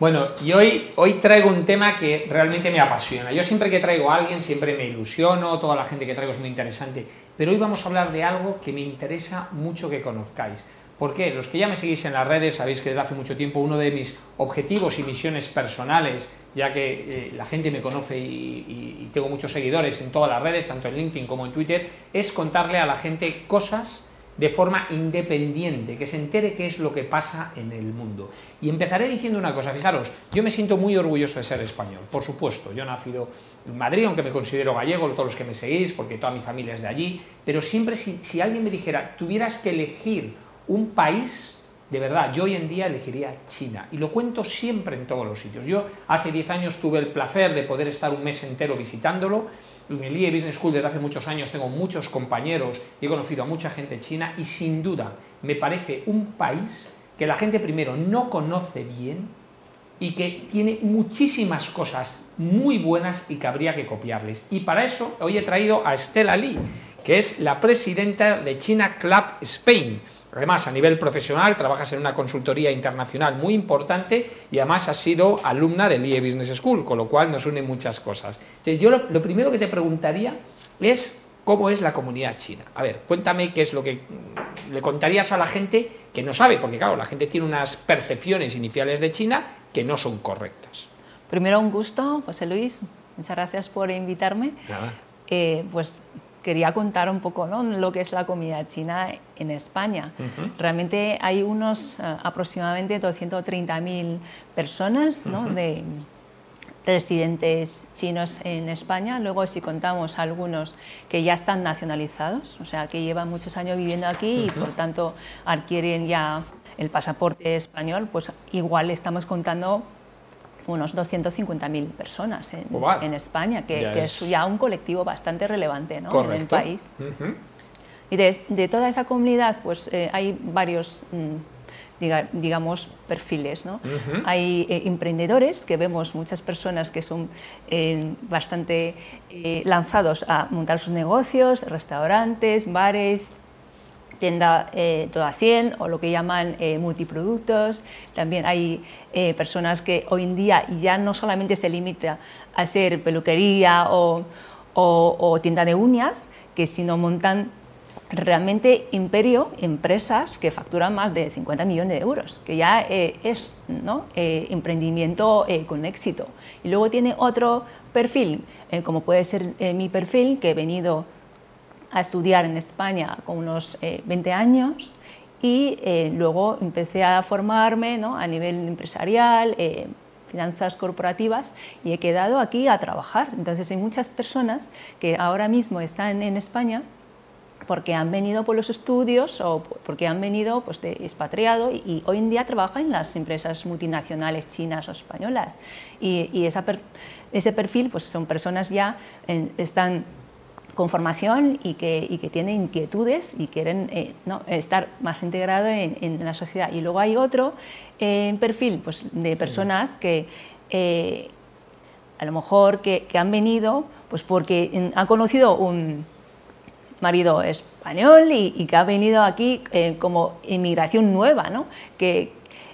Bueno, y hoy, hoy traigo un tema que realmente me apasiona. Yo siempre que traigo a alguien, siempre me ilusiono, toda la gente que traigo es muy interesante, pero hoy vamos a hablar de algo que me interesa mucho que conozcáis. ¿Por qué? Los que ya me seguís en las redes sabéis que desde hace mucho tiempo uno de mis objetivos y misiones personales, ya que eh, la gente me conoce y, y tengo muchos seguidores en todas las redes, tanto en LinkedIn como en Twitter, es contarle a la gente cosas de forma independiente, que se entere qué es lo que pasa en el mundo. Y empezaré diciendo una cosa, fijaros, yo me siento muy orgulloso de ser español, por supuesto, yo nacido en Madrid, aunque me considero gallego, todos los que me seguís, porque toda mi familia es de allí, pero siempre si, si alguien me dijera, tuvieras que elegir un país, de verdad, yo hoy en día elegiría China. Y lo cuento siempre en todos los sitios. Yo hace 10 años tuve el placer de poder estar un mes entero visitándolo en el IE Business School desde hace muchos años tengo muchos compañeros y he conocido a mucha gente china y sin duda me parece un país que la gente primero no conoce bien y que tiene muchísimas cosas muy buenas y que habría que copiarles. Y para eso hoy he traído a Estela Lee, que es la presidenta de China Club Spain Además, a nivel profesional, trabajas en una consultoría internacional muy importante y además has sido alumna del IE Business School, con lo cual nos unen muchas cosas. Entonces, yo lo, primero que te preguntaría es cómo es la comunidad china. A ver, cuéntame qué es lo que le contarías a la gente que no sabe, porque claro, la gente tiene unas percepciones iniciales de China que no son correctas. Primero, un gusto, José Luis. Muchas gracias por invitarme. Eh, pues quería contar un poco ¿no? lo que es la comida china en España. Realmente hay unos uh, aproximadamente 230.000 personas ¿no? de residentes chinos en España. Luego, si contamos algunos que ya están nacionalizados, o sea, que llevan muchos años viviendo aquí y por tanto adquieren ya el pasaporte español, pues igual estamos contando unos 250.000 personas en, en, España, que, es... ya un colectivo bastante relevante ¿no? en el país. Y de, toda esa comunidad, pues eh, hay varios, mm, digamos, perfiles. ¿no? Hay eh, emprendedores, que vemos muchas personas que son eh, bastante lanzados a montar sus negocios, restaurantes, bares, tienda eh, toda 100 o lo que llaman eh, multiproductos. También hay eh, personas que hoy en día ya no solamente se limita a ser peluquería o, tienda de uñas, que sino montan realmente imperio, empresas que facturan más de 50 millones de euros, que ya es ¿no? emprendimiento con éxito. Y luego tiene otro perfil, como puede ser mi perfil, que he venido a estudiar en España con unos 20 eh, años y eh, luego empecé a formarme ¿no? a nivel empresarial, eh, finanzas corporativas y he quedado aquí a trabajar. Entonces hay muchas personas que ahora mismo están en España porque han venido por los estudios o porque han venido pues, de expatriado y, hoy en día trabajan en las empresas multinacionales chinas o españolas. Y, esa ese perfil pues, son personas ya, están con formación y que, y que tienen inquietudes y quieren eh, ¿no? estar más integrados en, en, la sociedad. Y luego hay otro eh, perfil pues, de personas que eh, a lo mejor que, que, han venido pues porque han conocido un marido español y, y que ha venido aquí como inmigración nueva, ¿no? que,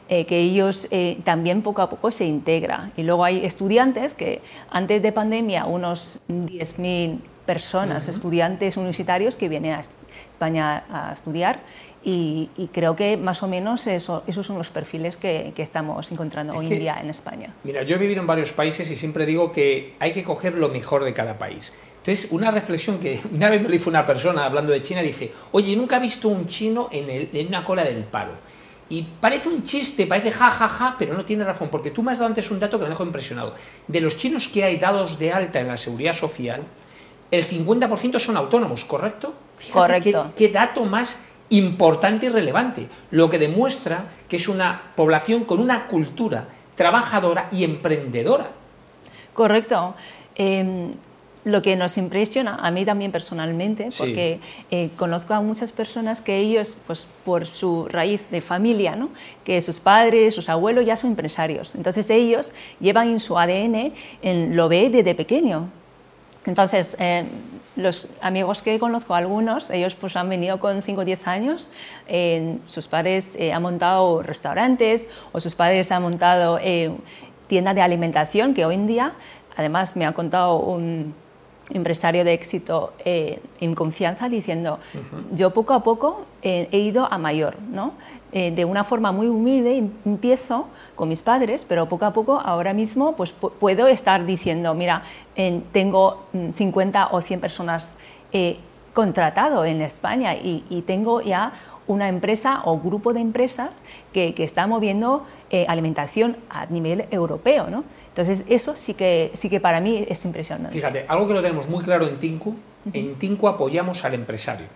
que ellos también poco a poco se integran. Y luego hay estudiantes que antes de pandemia, unos 10.000 personas, estudiantes universitarios que vienen a España a estudiar y, creo que más o menos eso, esos son los perfiles que, estamos encontrando hoy en día en España. Mira, yo he vivido en varios países y siempre digo que hay que coger lo mejor de cada país. Entonces, una reflexión que una vez me lo hizo una persona hablando de China, dice, oye, nunca he visto un chino en, en una cola del paro. Y parece un chiste, parece ja, ja, ja, pero no tiene razón, porque tú me has dado antes un dato que me dejó impresionado. De los chinos que hay dados de alta en la seguridad social, el 50% son autónomos, ¿correcto? Correcto. Qué, dato más importante y relevante, lo que demuestra que es una población con una cultura trabajadora y emprendedora. Correcto. Em, lo que nos impresiona, a mí también personalmente, porque eh, conozco a muchas personas que ellos, pues por su raíz de familia, ¿no? que sus padres, sus abuelos ya son empresarios. Entonces ellos llevan en su ADN, en, lo ve desde pequeño. Entonces, eh, los amigos que conozco, algunos, ellos pues han venido con 5 o 10 años, sus padres eh, han montado restaurantes o sus padres han montado eh, tiendas de alimentación que hoy en día, además me ha contado un empresario de éxito eh, en confianza diciendo, yo poco a poco he ido a mayor, ¿no? de una forma muy humilde empiezo con mis padres, pero poco a poco ahora mismo pues, puedo estar diciendo, mira, tengo 50 mm, o 100 personas eh, contratado en España y, tengo ya una empresa o grupo de empresas que, que está moviendo eh, alimentación a nivel europeo. ¿no? Entonces, eso sí que, sí que para mí es impresionante. Fíjate, algo que lo tenemos muy claro en Tinku, en Tinku apoyamos al empresario,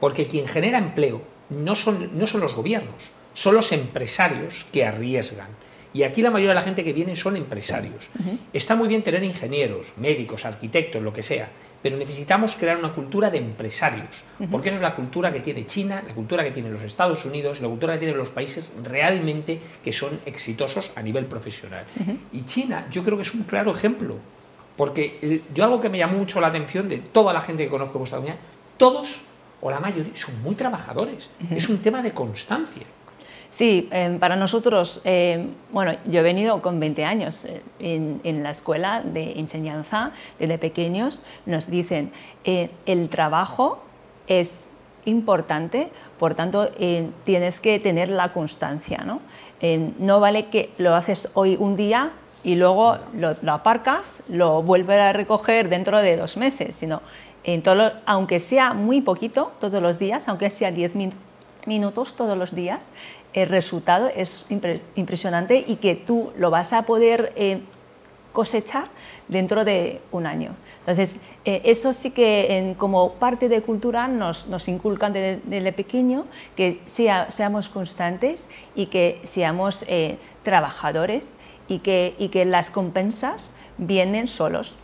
porque quien genera empleo no son, no son los gobiernos, son los empresarios que arriesgan. Y aquí la mayoría de la gente que viene son empresarios. Está muy bien tener ingenieros, médicos, arquitectos, lo que sea, pero necesitamos crear una cultura de empresarios, porque eso es la cultura que tiene China, la cultura que tienen los Estados Unidos, la cultura que tienen los países realmente que son exitosos a nivel profesional. Y China yo creo que es un claro ejemplo, porque yo algo que me llamó mucho la atención de toda la gente que conozco en Estados Unidos, todos o la mayoría son muy trabajadores, es un tema de constancia. Sí, em, para nosotros, em, bueno, yo he venido con 20 años eh, en, la escuela de enseñanza, desde pequeños nos dicen, eh, el trabajo es importante, por tanto, eh, tienes que tener la constancia, ¿no? no vale que lo haces hoy un día y luego lo, aparcas, lo vuelves a recoger dentro de dos meses, sino en todo, aunque sea muy poquito todos los días, aunque sea 10 minutos todos los días, el resultado es impresionante y que tú lo vas a poder eh, cosechar dentro de un año. Entonces, eh, eso sí que como parte de cultura nos, nos inculcan desde, pequeño que sea, seamos constantes y que seamos eh, trabajadores y que, y que las compensas vienen solos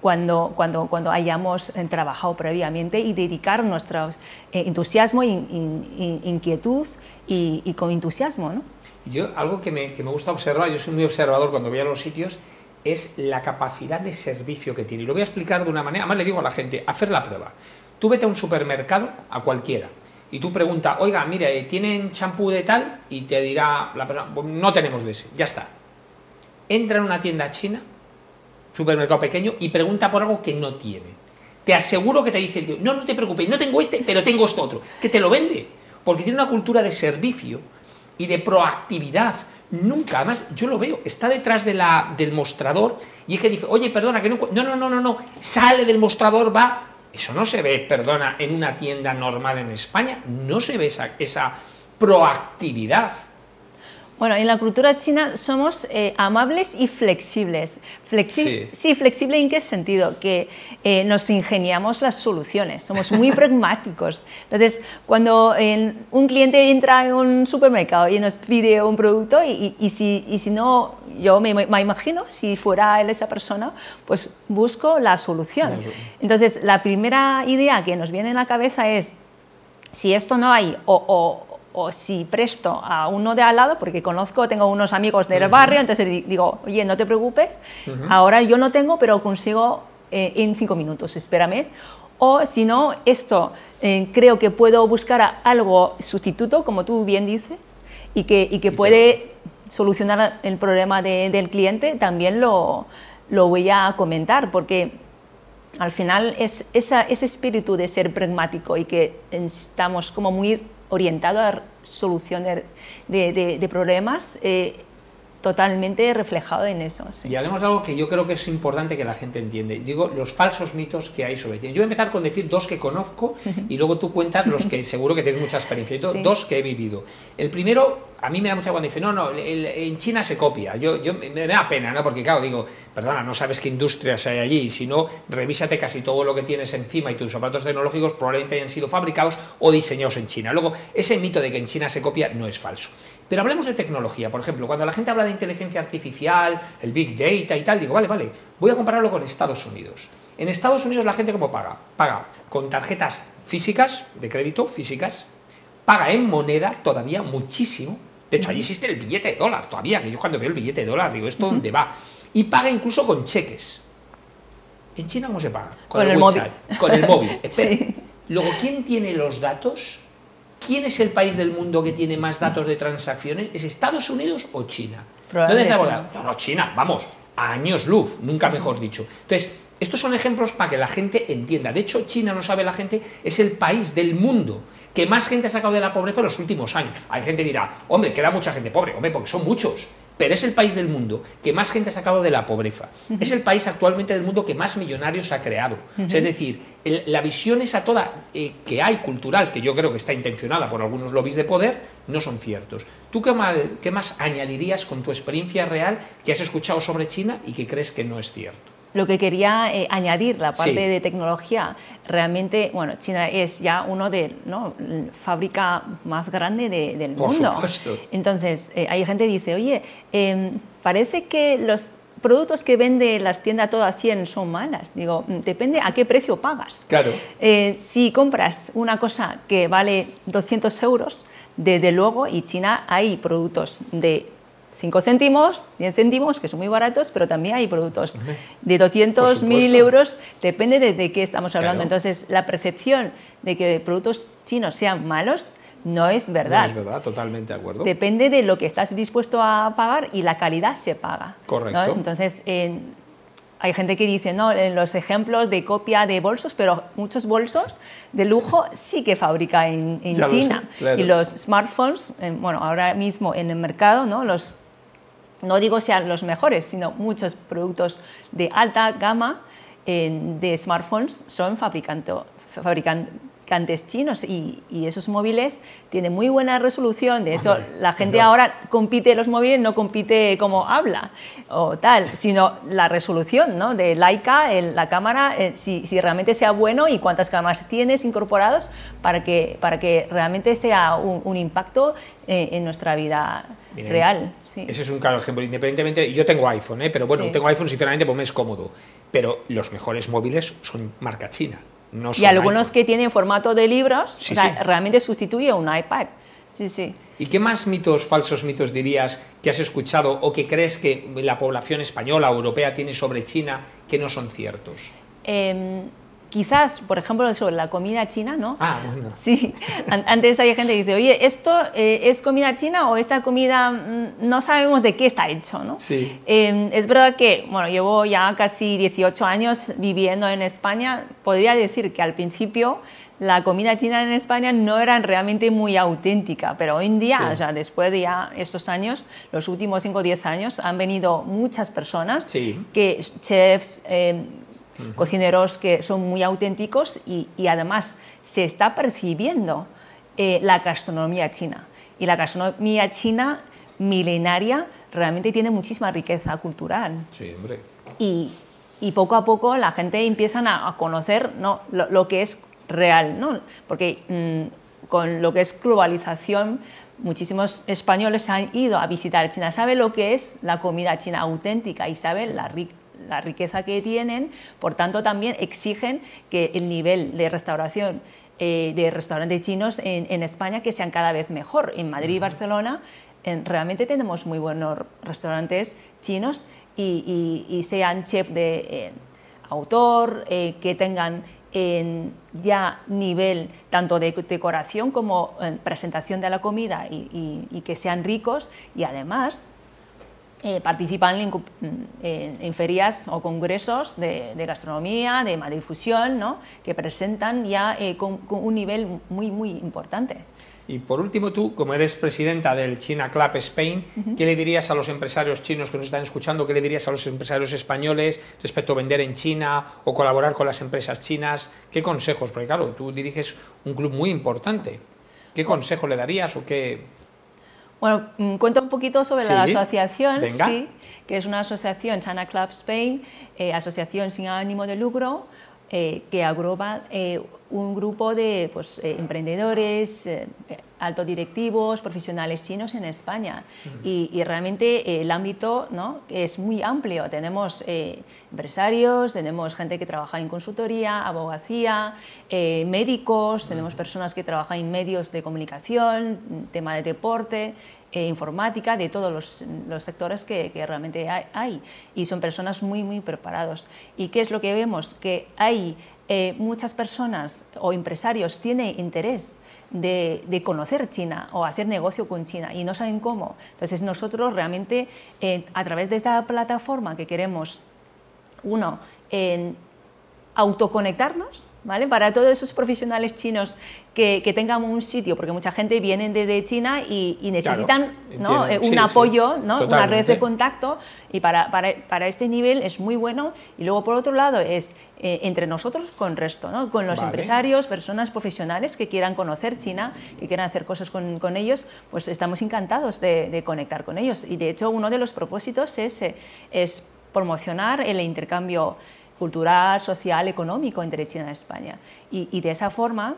cuando, cuando, cuando hayamos eh, trabajado previamente y dedicar nuestro eh, entusiasmo, e inquietud y, con entusiasmo. ¿no? Yo, algo que me, que me, gusta observar, yo soy muy observador cuando voy a los sitios, es la capacidad de servicio que tiene. Y lo voy a explicar de una manera, además le digo a la gente, hacer la prueba. Tú vete a un supermercado, a cualquiera, y tú preguntas, oiga, mire, ¿tienen champú de tal? Y te dirá la persona, pues no tenemos de ese, ya está. Entra en una tienda china supermercado pequeño y pregunta por algo que no tiene. Te aseguro que te dice el tío, no, no te preocupes, no tengo este, pero tengo esto otro, que te lo vende, porque tiene una cultura de servicio y de proactividad. Nunca, además, yo lo veo, está detrás de la, del mostrador y es que dice, oye, perdona, que no, no, no, no, no, no, sale del mostrador, va. Eso no se ve, perdona, en una tienda normal en España, no se ve esa, esa proactividad. Bueno, en la cultura china somos eh, amables y flexibles. sí. flexible en qué sentido? Que eh, nos ingeniamos las soluciones, somos muy pragmáticos. Entonces, cuando un cliente entra en un supermercado y nos pide un producto y, si, y si, no, yo me, me, imagino, si fuera él esa persona, pues busco la solución. Entonces, la primera idea que nos viene en la cabeza es, si esto no hay o o si presto a uno de al lado, porque conozco, tengo unos amigos del barrio, entonces digo, oye, no te preocupes, ahora yo no tengo, pero consigo eh, en cinco minutos, espérame. O si no, esto eh, creo que puedo buscar algo sustituto, como tú bien dices, y que, y que puede solucionar el problema del cliente, también lo, lo voy a comentar, porque al final es esa, ese espíritu de ser pragmático y que estamos como muy orientado a soluciones de, problemas, eh, totalmente reflejado en eso. Y hablemos de algo que yo creo que es importante que la gente entiende. Digo, los falsos mitos que hay sobre ti. Yo voy a empezar con decir dos que conozco y luego tú cuentas los que seguro que tienes mucha experiencia. Dos que he vivido. El primero, a mí me da mucha cuando dice, no, no, en China se copia. Yo, yo me da pena, ¿no? Porque claro, digo, perdona, no sabes qué industrias hay allí, si no, revísate casi todo lo que tienes encima y tus zapatos tecnológicos probablemente hayan sido fabricados o diseñados en China. Luego, ese mito de que en China se copia no es falso. Pero hablemos de tecnología, por ejemplo, cuando la gente habla de inteligencia artificial, el big data y tal, digo, vale, vale, voy a compararlo con Estados Unidos. En Estados Unidos la gente cómo paga? Paga con tarjetas físicas, de crédito, físicas, paga en moneda todavía muchísimo. De hecho, allí existe el billete de dólar todavía, que yo cuando veo el billete de dólar digo, ¿esto dónde va? Y paga incluso con cheques. ¿En China cómo se paga? Con, el, móvil. Con el móvil. Luego, ¿quién tiene los datos? ¿Quién es el país del mundo que tiene más datos de transacciones? ¿Es Estados Unidos o China? ¿Dónde está No, no, China, vamos, a años luz, nunca mejor dicho. Entonces, estos son ejemplos para que la gente entienda. De hecho, China, no sabe la gente, es el país del mundo que más gente ha sacado de la pobreza en los últimos años. Hay gente que dirá, hombre, queda mucha gente pobre, hombre, porque son muchos pero es el país del mundo que más gente ha sacado de la pobreza. Es el país actualmente del mundo que más millonarios ha creado. es decir, la visión esa toda eh, que hay cultural, que yo creo que está intencionada por algunos lobbies de poder, no son ciertos. ¿Tú qué, mal, qué más añadirías con tu experiencia real que has escuchado sobre China y que crees que no es cierto? Lo que quería eh, añadir, la parte de tecnología, realmente, bueno, China es ya uno de, ¿no? fábrica más grande del Por mundo. Supuesto. Entonces, eh, hay gente que dice, oye, em, parece que los productos que vende las tiendas todas 100 son malas. Digo, mm, depende a qué precio pagas. Claro. Eh, si compras una cosa que vale 200 euros, desde luego, y China hay productos de 5 céntimos, 10 céntimos, que son muy baratos, pero también hay productos de 200 mil euros, depende de, qué estamos hablando. Entonces, la percepción de que productos chinos sean malos no es verdad. No es verdad, totalmente de acuerdo. Depende de lo que estás dispuesto a pagar y la calidad se paga. Correcto. Entonces, hay gente que dice, no, en los ejemplos de copia de bolsos, pero muchos bolsos de lujo sí que fabrica en, China. Y los smartphones, bueno, ahora mismo en el mercado, ¿no? los no digo sean los mejores, sino muchos productos de alta gama de smartphones son fabricantes chinos y, esos móviles tienen muy buena resolución. De hecho, la gente ahora compite los móviles, no compite como habla o tal, sino la resolución ¿no? de Leica, la cámara, eh, si, realmente sea bueno y cuántas cámaras tienes incorporados para que, para que realmente sea un, impacto eh, en nuestra vida real. Ese es un claro ejemplo. Independientemente, yo tengo iPhone, ¿eh? pero bueno, tengo iPhone sinceramente porque me es cómodo. Pero los mejores móviles son marca china. No y algunos que tienen formato de libros, realmente sustituye un iPad. Sí, sí. ¿Y qué más mitos, falsos mitos dirías que has escuchado o que crees que la población española o europea tiene sobre China que no son ciertos? Eh, quizás, por ejemplo, sobre la comida china, ¿no? Ah, bueno. Sí, antes hay gente que dice, oye, ¿esto eh, es comida china o esta comida mm, no sabemos de qué está hecho, ¿no? Sí. Em, es verdad que, bueno, llevo ya casi 18 años viviendo en España, podría decir que al principio la comida china en España no era realmente muy auténtica, pero hoy en día, o sea, después de ya estos años, los últimos 5 o 10 años, han venido muchas personas, que chefs, eh, cocineros que son muy auténticos y, además se está percibiendo eh, la gastronomía china. Y la gastronomía china milenaria realmente tiene muchísima riqueza cultural. Sí, hombre. Y, y poco a poco la gente empieza a, conocer ¿no? lo, que es real, ¿no? porque mm, con lo que es globalización, muchísimos españoles han ido a visitar China, saben lo que es la comida china auténtica y saben la riqueza la riqueza que tienen, por tanto también exigen que el nivel de restauración eh, de restaurantes chinos en, España que sean cada vez mejor. En Madrid y Barcelona realmente tenemos muy buenos restaurantes chinos y, sean chef de eh, autor, eh, que tengan ya nivel tanto de decoración como presentación de la comida y que sean ricos y además eh, participan en, ferias o congresos de, gastronomía, de difusión, ¿no? que presentan ya eh, con, un nivel muy, muy importante. Y por último, tú, como eres presidenta del China Club Spain, ¿qué le dirías a los empresarios chinos que nos están escuchando? ¿Qué le dirías a los empresarios españoles respecto a vender en China o colaborar con las empresas chinas? ¿Qué consejos? Porque claro, tú diriges un club muy importante. ¿Qué consejo le darías o qué, bueno, mm, cuento un poquito sobre la asociación, sí, que es una asociación, China Club Spain, eh, asociación sin ánimo de lucro, eh, que agrupa eh, un grupo de pues, emprendedores, altos directivos, profesionales chinos en España. y, realmente eh, el ámbito ¿no? es muy amplio. Tenemos eh, empresarios, tenemos gente que trabaja en consultoría, abogacía, eh, médicos, tenemos personas que trabajan en medios de comunicación, tema de deporte. informática, de todos los, sectores que, realmente hay, Y son personas muy, muy preparados. ¿Y qué es lo que vemos? Que hay muchas personas o empresarios tienen interés de, conocer China o hacer negocio con China y no saben cómo. Entonces nosotros realmente eh, a través de esta plataforma que queremos, uno, en autoconectarnos, ¿vale? Para todos esos profesionales chinos que, tengan un sitio, porque mucha gente viene de, China y, necesitan eh, un apoyo, ¿no? una red de contacto, y para, para, este nivel es muy bueno. Y luego, por otro lado, es eh, entre nosotros con el resto, ¿no? con los empresarios, personas profesionales que quieran conocer China, que quieran hacer cosas con, con ellos, pues estamos encantados de, conectar con ellos. Y de hecho, uno de los propósitos es, eh, es promocionar el intercambio cultural, social, económico entre China y España. Y, de esa forma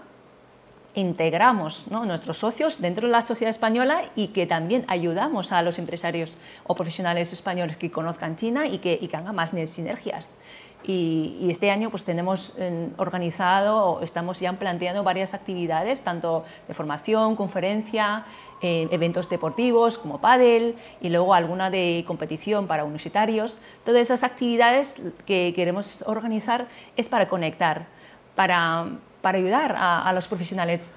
integramos nuestros socios dentro de la sociedad española y que también ayudamos a los empresarios o profesionales españoles que conozcan China y que, y que hagan más sinergias. Y, este año pues tenemos eh, organizado, estamos ya planteando varias actividades, tanto de formación, conferencia, eh, eventos deportivos como pádel y luego alguna de competición para universitarios. Todas esas actividades que queremos organizar es para conectar, para, para ayudar a, los profesionales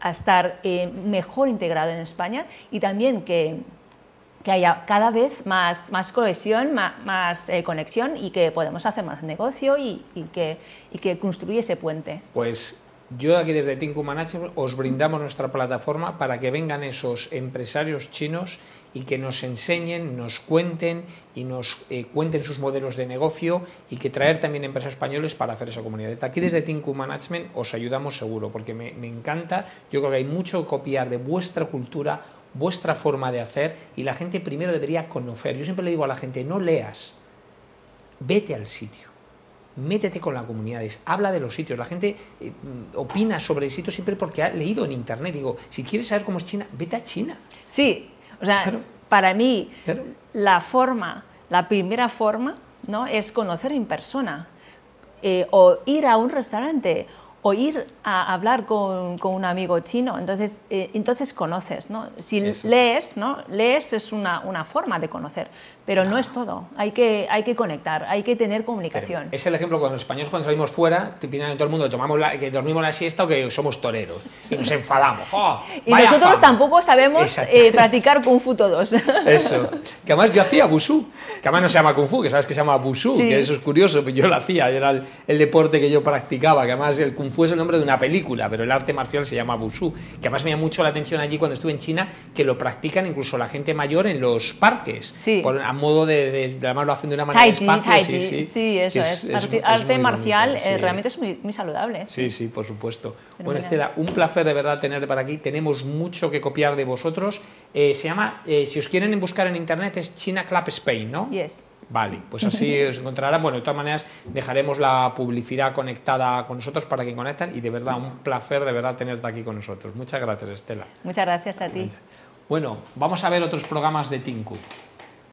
a estar eh, mejor integrados en España y también que, que haya cada vez más, más cohesión, más, eh, conexión y que podamos hacer más negocio y, que, y que construya ese puente. Pues yo aquí desde Tinku Management os brindamos nuestra plataforma para que vengan esos empresarios chinos y que nos enseñen, nos cuenten y nos eh, cuenten sus modelos de negocio y que traer también empresas españoles para hacer esa comunidad. Aquí desde Tinku Management os ayudamos seguro porque me, me encanta, yo creo que hay mucho que copiar de vuestra cultura, vuestra forma de hacer y la gente primero debería conocer. Yo siempre le digo a la gente, no leas, vete al sitio métete con las comunidades, habla de los sitios. La gente eh, opina sobre el sitio siempre porque ha leído en internet. Digo, si quieres saber cómo es China, vete a China. Sí, o sea, para mí la forma, la primera forma, ¿no? Es conocer en persona. Eh, o ir a un restaurante o ir a hablar con, con un amigo chino, entonces, eh, entonces conoces, ¿no? Si lees, ¿no? Lees es una, una, forma de conocer, pero no es todo, hay que, hay que conectar, hay que tener comunicación. es el ejemplo cuando los españoles cuando salimos fuera, te piden a todo el mundo tomamos la, que dormimos la siesta o que somos toreros y nos enfadamos. ¡Oh, y nosotros tampoco sabemos eh, practicar Kung Fu todos. Eso, que además yo hacía Bushu, que además no se llama Kung Fu, que sabes que se llama Bushu, que eso es curioso, pero yo lo hacía, era el, el deporte que yo practicaba, que además el Kung Fu es el nombre de una película, pero el arte marcial se llama Wushu, que además me llama mucho la atención allí cuando estuve en China, que lo practican incluso la gente mayor en los parques, sí. a modo de, de, además lo hacen de una manera despacio. Sí, sí, eso es. arte, marcial eh, realmente es muy, muy, saludable. Sí, sí, por supuesto. Bueno, Estela, un placer de verdad tenerte para aquí. Tenemos mucho que copiar de vosotros. Eh, se llama, eh, si os quieren buscar en internet, es China Club Spain, ¿no? Yes. Vale, pues así os encontrarán. Bueno, de todas maneras, dejaremos la publicidad conectada con nosotros para que conecten y de verdad, un placer de verdad tenerte aquí con nosotros. Muchas gracias, Estela. Muchas gracias a ti. Bueno, vamos a ver otros programas de Tinku.